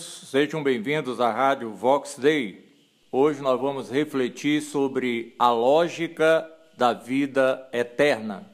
Irmãos, sejam bem-vindos à Rádio Vox Day. Hoje nós vamos refletir sobre a lógica da vida eterna.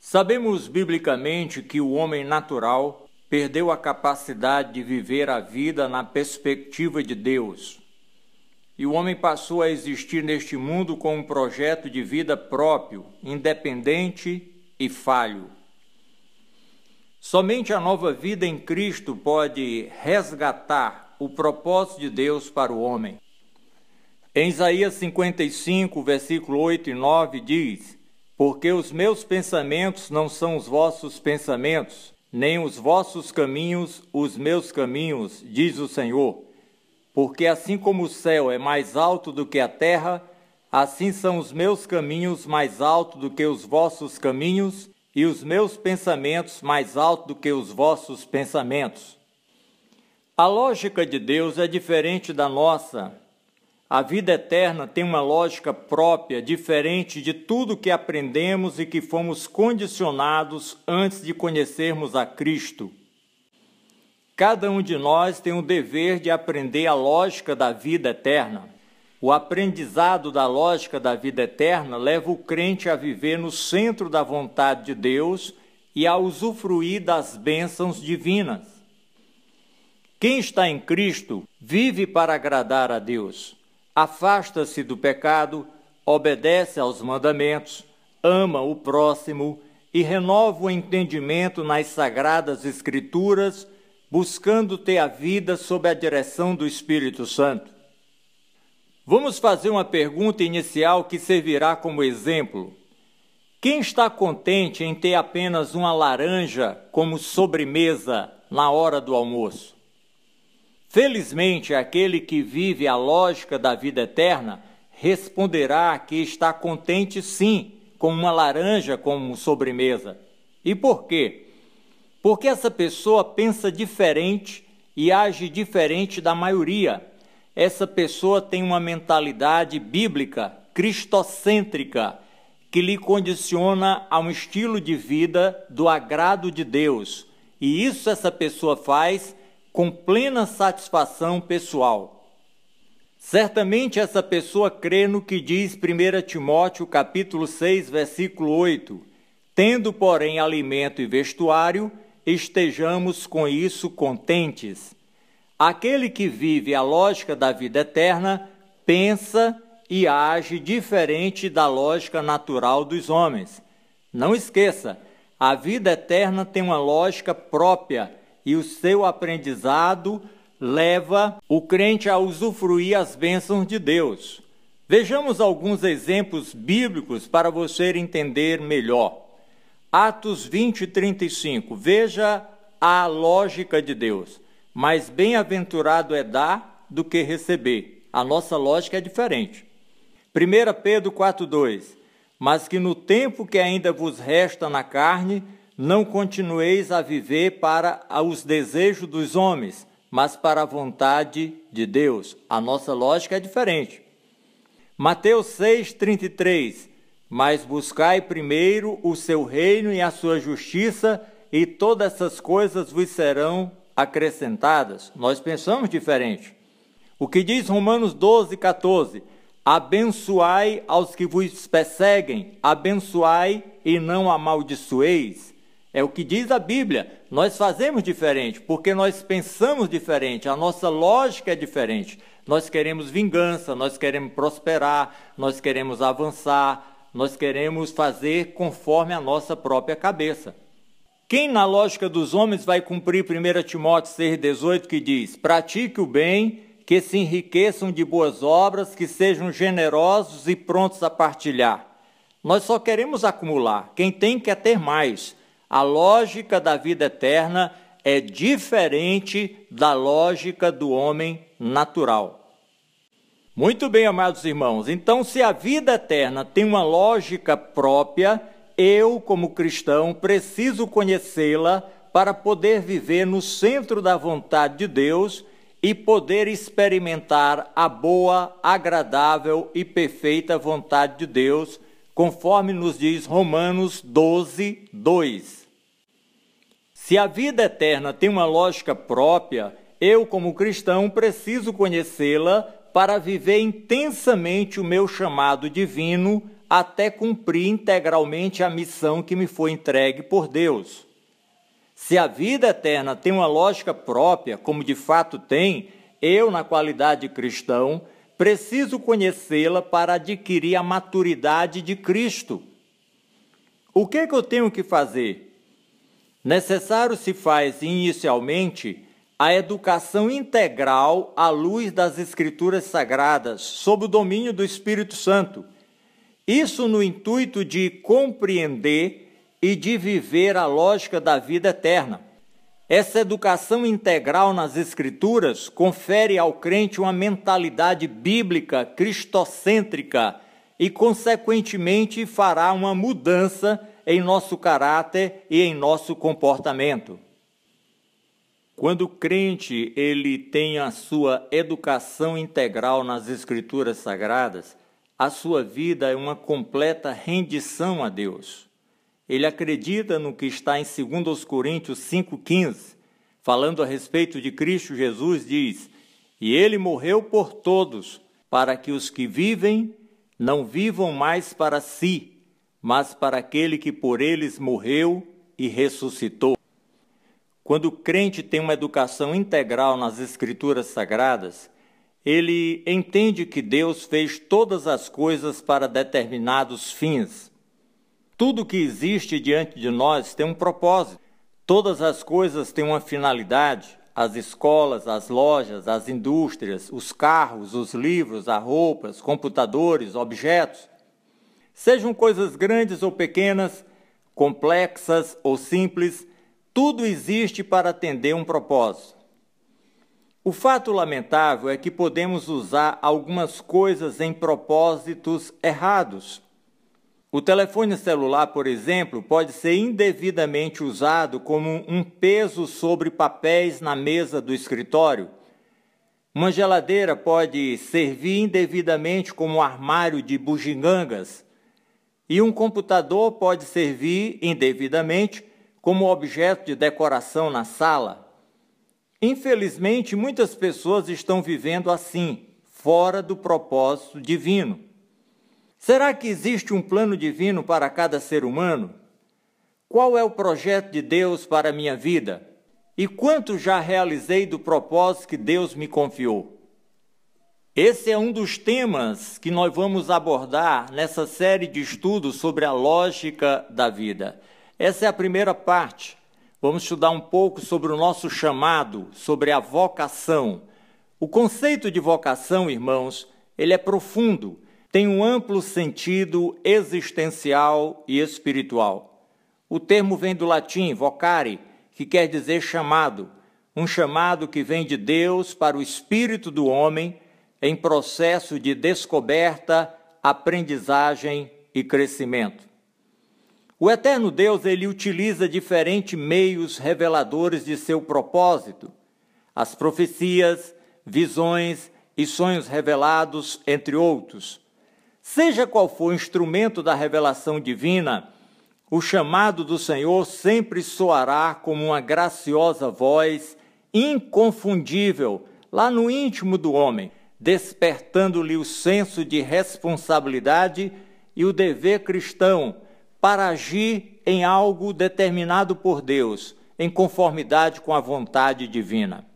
Sabemos biblicamente que o homem natural perdeu a capacidade de viver a vida na perspectiva de Deus. E o homem passou a existir neste mundo com um projeto de vida próprio, independente e falho. Somente a nova vida em Cristo pode resgatar o propósito de Deus para o homem. Em Isaías 55, versículo 8 e 9 diz: Porque os meus pensamentos não são os vossos pensamentos, nem os vossos caminhos os meus caminhos, diz o Senhor. Porque assim como o céu é mais alto do que a terra, assim são os meus caminhos mais altos do que os vossos caminhos, e os meus pensamentos mais altos do que os vossos pensamentos. A lógica de Deus é diferente da nossa. A vida eterna tem uma lógica própria, diferente de tudo que aprendemos e que fomos condicionados antes de conhecermos a Cristo. Cada um de nós tem o dever de aprender a lógica da vida eterna. O aprendizado da lógica da vida eterna leva o crente a viver no centro da vontade de Deus e a usufruir das bênçãos divinas. Quem está em Cristo vive para agradar a Deus, afasta-se do pecado, obedece aos mandamentos, ama o próximo e renova o entendimento nas sagradas Escrituras buscando ter a vida sob a direção do Espírito Santo. Vamos fazer uma pergunta inicial que servirá como exemplo. Quem está contente em ter apenas uma laranja como sobremesa na hora do almoço? Felizmente, aquele que vive a lógica da vida eterna responderá que está contente sim com uma laranja como sobremesa. E por quê? Porque essa pessoa pensa diferente e age diferente da maioria. Essa pessoa tem uma mentalidade bíblica, cristocêntrica, que lhe condiciona a um estilo de vida do agrado de Deus. E isso essa pessoa faz com plena satisfação pessoal. Certamente essa pessoa crê no que diz 1 Timóteo capítulo 6, versículo 8: Tendo, porém, alimento e vestuário, estejamos com isso contentes. Aquele que vive a lógica da vida eterna pensa e age diferente da lógica natural dos homens. Não esqueça, a vida eterna tem uma lógica própria e o seu aprendizado leva o crente a usufruir as bênçãos de Deus. Vejamos alguns exemplos bíblicos para você entender melhor. Atos 20 e 35. Veja a lógica de Deus. Mais bem-aventurado é dar do que receber. A nossa lógica é diferente. 1 Pedro 4,2 Mas que no tempo que ainda vos resta na carne, não continueis a viver para os desejos dos homens, mas para a vontade de Deus. A nossa lógica é diferente. Mateus 6,33 mas buscai primeiro o seu reino e a sua justiça, e todas essas coisas vos serão acrescentadas. Nós pensamos diferente. O que diz Romanos 12, 14: Abençoai aos que vos perseguem, abençoai e não amaldiçoeis. É o que diz a Bíblia. Nós fazemos diferente, porque nós pensamos diferente, a nossa lógica é diferente. Nós queremos vingança, nós queremos prosperar, nós queremos avançar, nós queremos fazer conforme a nossa própria cabeça. Quem, na lógica dos homens, vai cumprir 1 Timóteo 6,18, que diz: pratique o bem, que se enriqueçam de boas obras, que sejam generosos e prontos a partilhar. Nós só queremos acumular, quem tem quer ter mais. A lógica da vida eterna é diferente da lógica do homem natural. Muito bem, amados irmãos. Então, se a vida eterna tem uma lógica própria, eu, como cristão, preciso conhecê-la para poder viver no centro da vontade de Deus e poder experimentar a boa, agradável e perfeita vontade de Deus, conforme nos diz Romanos 12, 2. Se a vida eterna tem uma lógica própria, eu, como cristão, preciso conhecê-la para viver intensamente o meu chamado divino até cumprir integralmente a missão que me foi entregue por Deus. Se a vida eterna tem uma lógica própria, como de fato tem, eu, na qualidade de cristão, preciso conhecê-la para adquirir a maturidade de Cristo. O que, que eu tenho que fazer? Necessário se faz inicialmente a educação integral à luz das Escrituras Sagradas, sob o domínio do Espírito Santo. Isso no intuito de compreender e de viver a lógica da vida eterna. Essa educação integral nas Escrituras confere ao crente uma mentalidade bíblica cristocêntrica e, consequentemente, fará uma mudança em nosso caráter e em nosso comportamento. Quando o crente ele tem a sua educação integral nas escrituras sagradas, a sua vida é uma completa rendição a Deus. Ele acredita no que está em 2 Coríntios 5,15, falando a respeito de Cristo Jesus, diz: E ele morreu por todos, para que os que vivem não vivam mais para si, mas para aquele que por eles morreu e ressuscitou. Quando o crente tem uma educação integral nas Escrituras Sagradas, ele entende que Deus fez todas as coisas para determinados fins. Tudo que existe diante de nós tem um propósito. Todas as coisas têm uma finalidade. As escolas, as lojas, as indústrias, os carros, os livros, as roupas, computadores, objetos. Sejam coisas grandes ou pequenas, complexas ou simples, tudo existe para atender um propósito. O fato lamentável é que podemos usar algumas coisas em propósitos errados. O telefone celular, por exemplo, pode ser indevidamente usado como um peso sobre papéis na mesa do escritório. Uma geladeira pode servir indevidamente como armário de bugigangas. E um computador pode servir indevidamente como objeto de decoração na sala. Infelizmente, muitas pessoas estão vivendo assim, fora do propósito divino. Será que existe um plano divino para cada ser humano? Qual é o projeto de Deus para a minha vida? E quanto já realizei do propósito que Deus me confiou? Esse é um dos temas que nós vamos abordar nessa série de estudos sobre a lógica da vida. Essa é a primeira parte. Vamos estudar um pouco sobre o nosso chamado, sobre a vocação. O conceito de vocação, irmãos, ele é profundo, tem um amplo sentido existencial e espiritual. O termo vem do latim vocare, que quer dizer chamado, um chamado que vem de Deus para o espírito do homem em processo de descoberta, aprendizagem e crescimento. O eterno Deus ele utiliza diferentes meios reveladores de seu propósito, as profecias, visões e sonhos revelados, entre outros. Seja qual for o instrumento da revelação divina, o chamado do Senhor sempre soará como uma graciosa voz inconfundível lá no íntimo do homem, despertando-lhe o senso de responsabilidade e o dever cristão para agir em algo determinado por Deus, em conformidade com a vontade divina.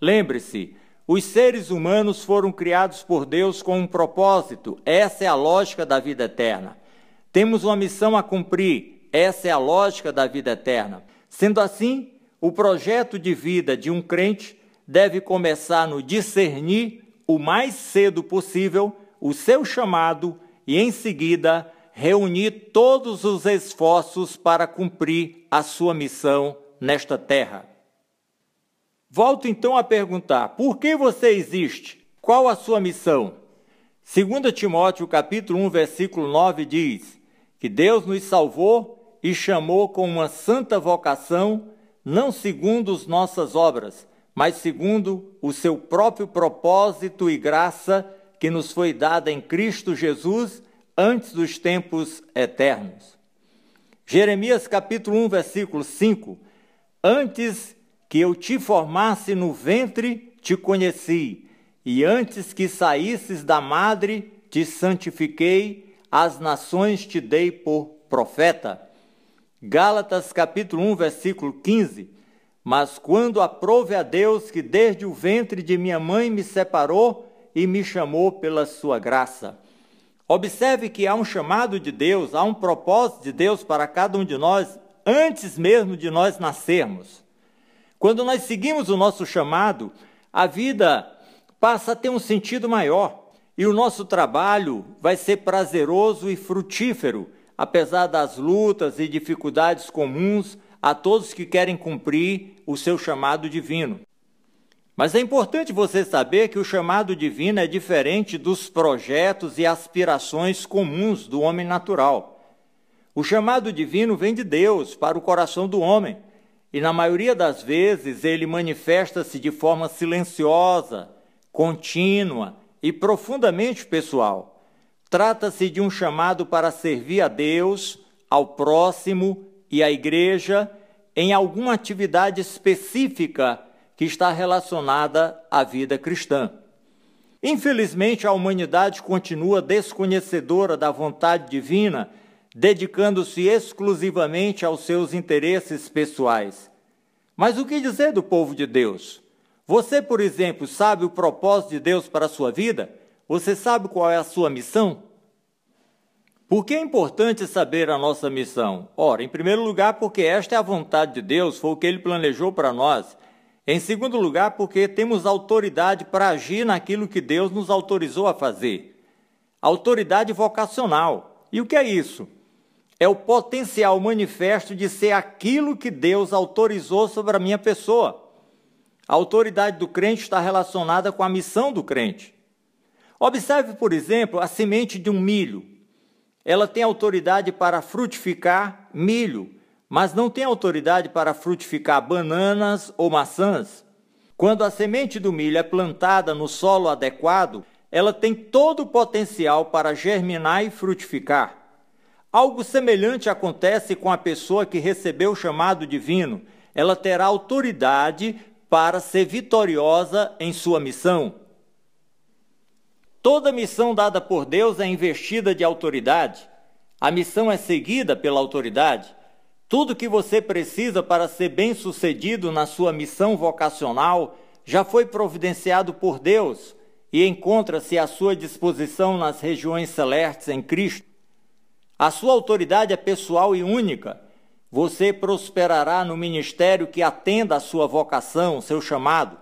Lembre-se, os seres humanos foram criados por Deus com um propósito, essa é a lógica da vida eterna. Temos uma missão a cumprir, essa é a lógica da vida eterna. Sendo assim, o projeto de vida de um crente deve começar no discernir o mais cedo possível o seu chamado e, em seguida, reunir todos os esforços para cumprir a sua missão nesta terra. Volto então a perguntar: por que você existe? Qual a sua missão? 2 Timóteo capítulo 1, versículo 9 diz: que Deus nos salvou e chamou com uma santa vocação, não segundo as nossas obras, mas segundo o seu próprio propósito e graça que nos foi dada em Cristo Jesus antes dos tempos eternos. Jeremias capítulo 1, versículo 5 Antes que eu te formasse no ventre, te conheci, e antes que saísses da madre, te santifiquei, as nações te dei por profeta. Gálatas capítulo 1, versículo 15. Mas quando aprove a Deus que desde o ventre de minha mãe me separou e me chamou pela sua graça. Observe que há um chamado de Deus, há um propósito de Deus para cada um de nós antes mesmo de nós nascermos. Quando nós seguimos o nosso chamado, a vida passa a ter um sentido maior e o nosso trabalho vai ser prazeroso e frutífero, apesar das lutas e dificuldades comuns a todos que querem cumprir o seu chamado divino. Mas é importante você saber que o chamado divino é diferente dos projetos e aspirações comuns do homem natural. O chamado divino vem de Deus para o coração do homem, e na maioria das vezes ele manifesta-se de forma silenciosa, contínua e profundamente pessoal. Trata-se de um chamado para servir a Deus, ao próximo e à igreja em alguma atividade específica que está relacionada à vida cristã. Infelizmente, a humanidade continua desconhecedora da vontade divina, dedicando-se exclusivamente aos seus interesses pessoais. Mas o que dizer do povo de Deus? Você, por exemplo, sabe o propósito de Deus para a sua vida? Você sabe qual é a sua missão? Por que é importante saber a nossa missão? Ora, em primeiro lugar, porque esta é a vontade de Deus, foi o que ele planejou para nós. Em segundo lugar, porque temos autoridade para agir naquilo que Deus nos autorizou a fazer. Autoridade vocacional. E o que é isso? É o potencial manifesto de ser aquilo que Deus autorizou sobre a minha pessoa. A autoridade do crente está relacionada com a missão do crente. Observe, por exemplo, a semente de um milho. Ela tem autoridade para frutificar milho, mas não tem autoridade para frutificar bananas ou maçãs. Quando a semente do milho é plantada no solo adequado, ela tem todo o potencial para germinar e frutificar. Algo semelhante acontece com a pessoa que recebeu o chamado divino. Ela terá autoridade para ser vitoriosa em sua missão. Toda missão dada por Deus é investida de autoridade. A missão é seguida pela autoridade. Tudo que você precisa para ser bem-sucedido na sua missão vocacional já foi providenciado por Deus e encontra-se à sua disposição nas regiões celestes em Cristo. A sua autoridade é pessoal e única. Você prosperará no ministério que atenda à sua vocação, seu chamado.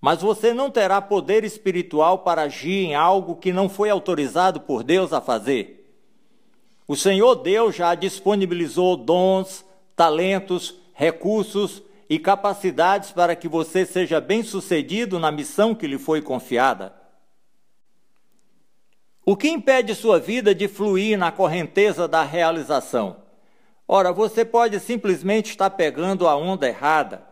Mas você não terá poder espiritual para agir em algo que não foi autorizado por Deus a fazer. O Senhor Deus já disponibilizou dons, talentos, recursos e capacidades para que você seja bem-sucedido na missão que lhe foi confiada. O que impede sua vida de fluir na correnteza da realização? Ora, você pode simplesmente estar pegando a onda errada.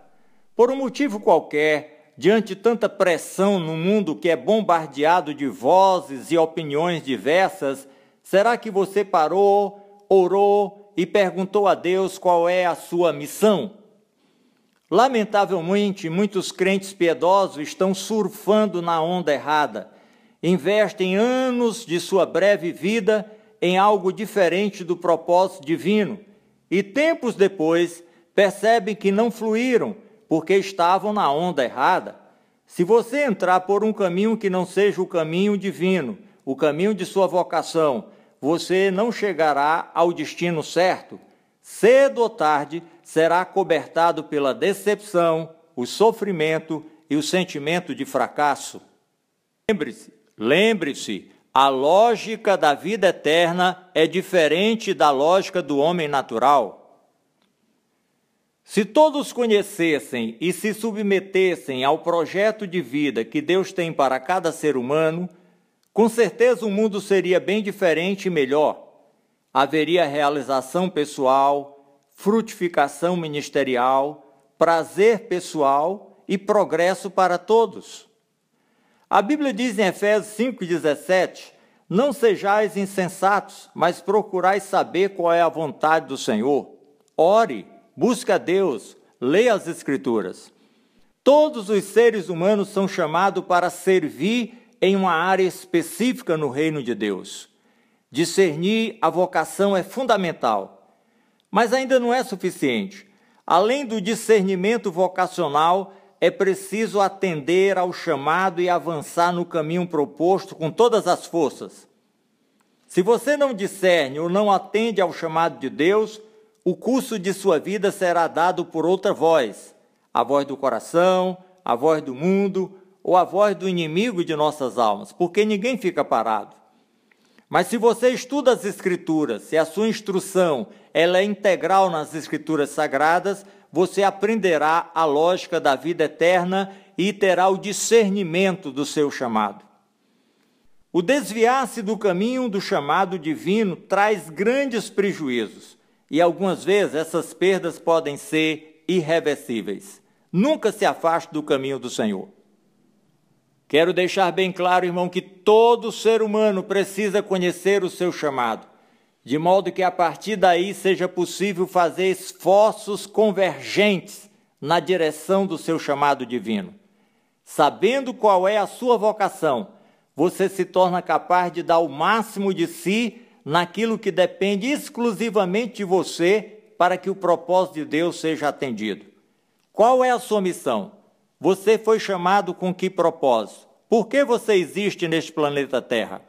Por um motivo qualquer, diante tanta pressão no mundo que é bombardeado de vozes e opiniões diversas, Será que você parou, orou e perguntou a Deus qual é a sua missão? Lamentavelmente, muitos crentes piedosos estão surfando na onda errada. Investem anos de sua breve vida em algo diferente do propósito divino e tempos depois percebem que não fluíram porque estavam na onda errada. Se você entrar por um caminho que não seja o caminho divino, o caminho de sua vocação, você não chegará ao destino certo. Cedo ou tarde será cobertado pela decepção, o sofrimento e o sentimento de fracasso. Lembre-se, lembre-se, a lógica da vida eterna é diferente da lógica do homem natural. Se todos conhecessem e se submetessem ao projeto de vida que Deus tem para cada ser humano, com certeza o mundo seria bem diferente e melhor. Haveria realização pessoal, frutificação ministerial, prazer pessoal e progresso para todos. A Bíblia diz em Efésios 5,17: Não sejais insensatos, mas procurai saber qual é a vontade do Senhor. Ore, busque a Deus, leia as Escrituras. Todos os seres humanos são chamados para servir em uma área específica no reino de Deus. Discernir a vocação é fundamental, mas ainda não é suficiente. Além do discernimento vocacional, é preciso atender ao chamado e avançar no caminho proposto com todas as forças. Se você não discerne ou não atende ao chamado de Deus, o curso de sua vida será dado por outra voz, a voz do coração, a voz do mundo ou a voz do inimigo de nossas almas, porque ninguém fica parado. Mas se você estuda as escrituras, se a sua instrução ela é integral nas escrituras sagradas, você aprenderá a lógica da vida eterna e terá o discernimento do seu chamado. O desviar-se do caminho do chamado divino traz grandes prejuízos, e algumas vezes essas perdas podem ser irreversíveis. Nunca se afaste do caminho do Senhor. Quero deixar bem claro, irmão, que todo ser humano precisa conhecer o seu chamado de modo que a partir daí seja possível fazer esforços convergentes na direção do seu chamado divino. Sabendo qual é a sua vocação, você se torna capaz de dar o máximo de si naquilo que depende exclusivamente de você para que o propósito de Deus seja atendido. Qual é a sua missão? Você foi chamado com que propósito? Por que você existe neste planeta Terra?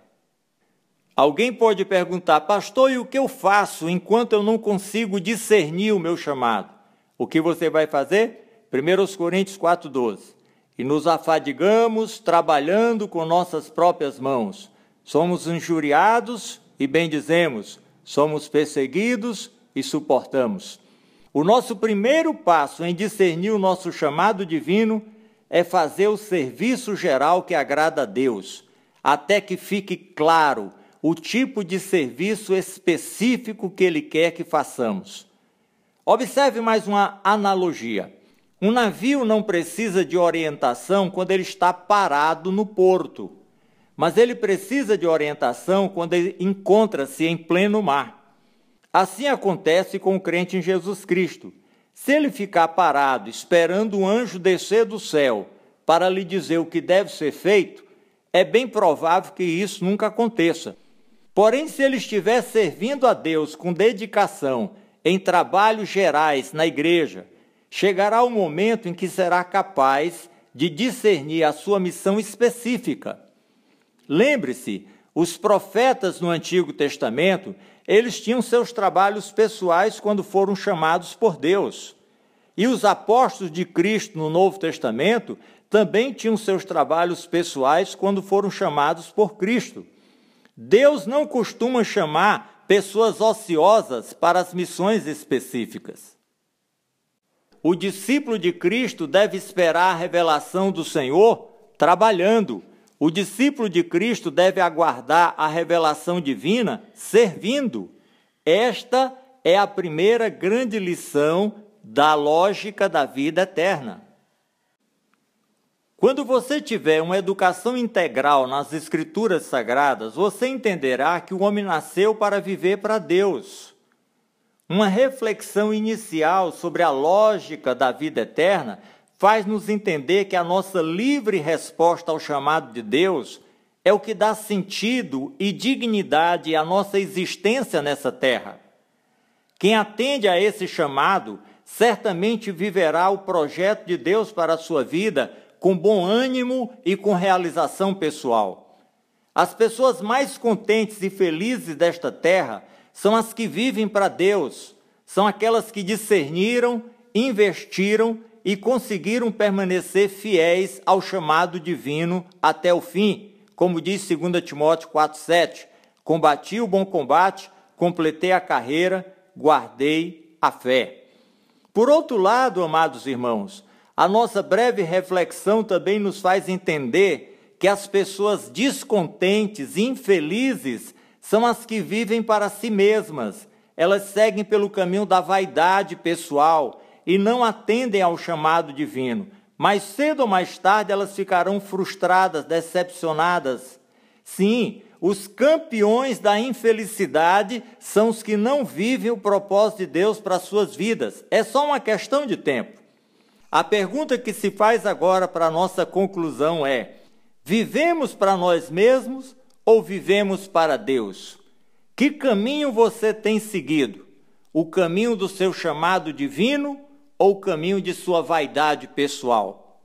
Alguém pode perguntar, pastor, e o que eu faço enquanto eu não consigo discernir o meu chamado? O que você vai fazer? 1 Coríntios 4,12. E nos afadigamos trabalhando com nossas próprias mãos. Somos injuriados e bendizemos. Somos perseguidos e suportamos. O nosso primeiro passo em discernir o nosso chamado divino é fazer o serviço geral que agrada a Deus, até que fique claro o tipo de serviço específico que ele quer que façamos. Observe mais uma analogia. Um navio não precisa de orientação quando ele está parado no porto, mas ele precisa de orientação quando ele encontra-se em pleno mar. Assim acontece com o crente em Jesus Cristo. Se ele ficar parado esperando um anjo descer do céu para lhe dizer o que deve ser feito, é bem provável que isso nunca aconteça. Porém, se ele estiver servindo a Deus com dedicação em trabalhos gerais na igreja, chegará o momento em que será capaz de discernir a sua missão específica. Lembre-se, os profetas no Antigo Testamento, eles tinham seus trabalhos pessoais quando foram chamados por Deus. E os apóstolos de Cristo no Novo Testamento também tinham seus trabalhos pessoais quando foram chamados por Cristo. Deus não costuma chamar pessoas ociosas para as missões específicas. O discípulo de Cristo deve esperar a revelação do Senhor trabalhando. O discípulo de Cristo deve aguardar a revelação divina servindo. Esta é a primeira grande lição da lógica da vida eterna. Quando você tiver uma educação integral nas Escrituras Sagradas, você entenderá que o homem nasceu para viver para Deus. Uma reflexão inicial sobre a lógica da vida eterna faz-nos entender que a nossa livre resposta ao chamado de Deus é o que dá sentido e dignidade à nossa existência nessa terra. Quem atende a esse chamado certamente viverá o projeto de Deus para a sua vida com bom ânimo e com realização pessoal. As pessoas mais contentes e felizes desta terra são as que vivem para Deus, são aquelas que discerniram, investiram e conseguiram permanecer fiéis ao chamado divino até o fim, como diz 2 Timóteo 4,7: Combati o bom combate, completei a carreira, guardei a fé. Por outro lado, amados irmãos, a nossa breve reflexão também nos faz entender que as pessoas descontentes, infelizes, são as que vivem para si mesmas. Elas seguem pelo caminho da vaidade pessoal e não atendem ao chamado divino. Mais cedo ou mais tarde elas ficarão frustradas, decepcionadas. Sim, os campeões da infelicidade são os que não vivem o propósito de Deus para suas vidas. É só uma questão de tempo. A pergunta que se faz agora para nossa conclusão é: vivemos para nós mesmos ou vivemos para Deus? Que caminho você tem seguido? O caminho do seu chamado divino ou caminho de sua vaidade pessoal?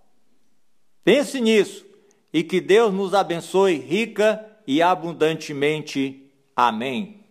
Pense nisso e que Deus nos abençoe rica e abundantemente. Amém.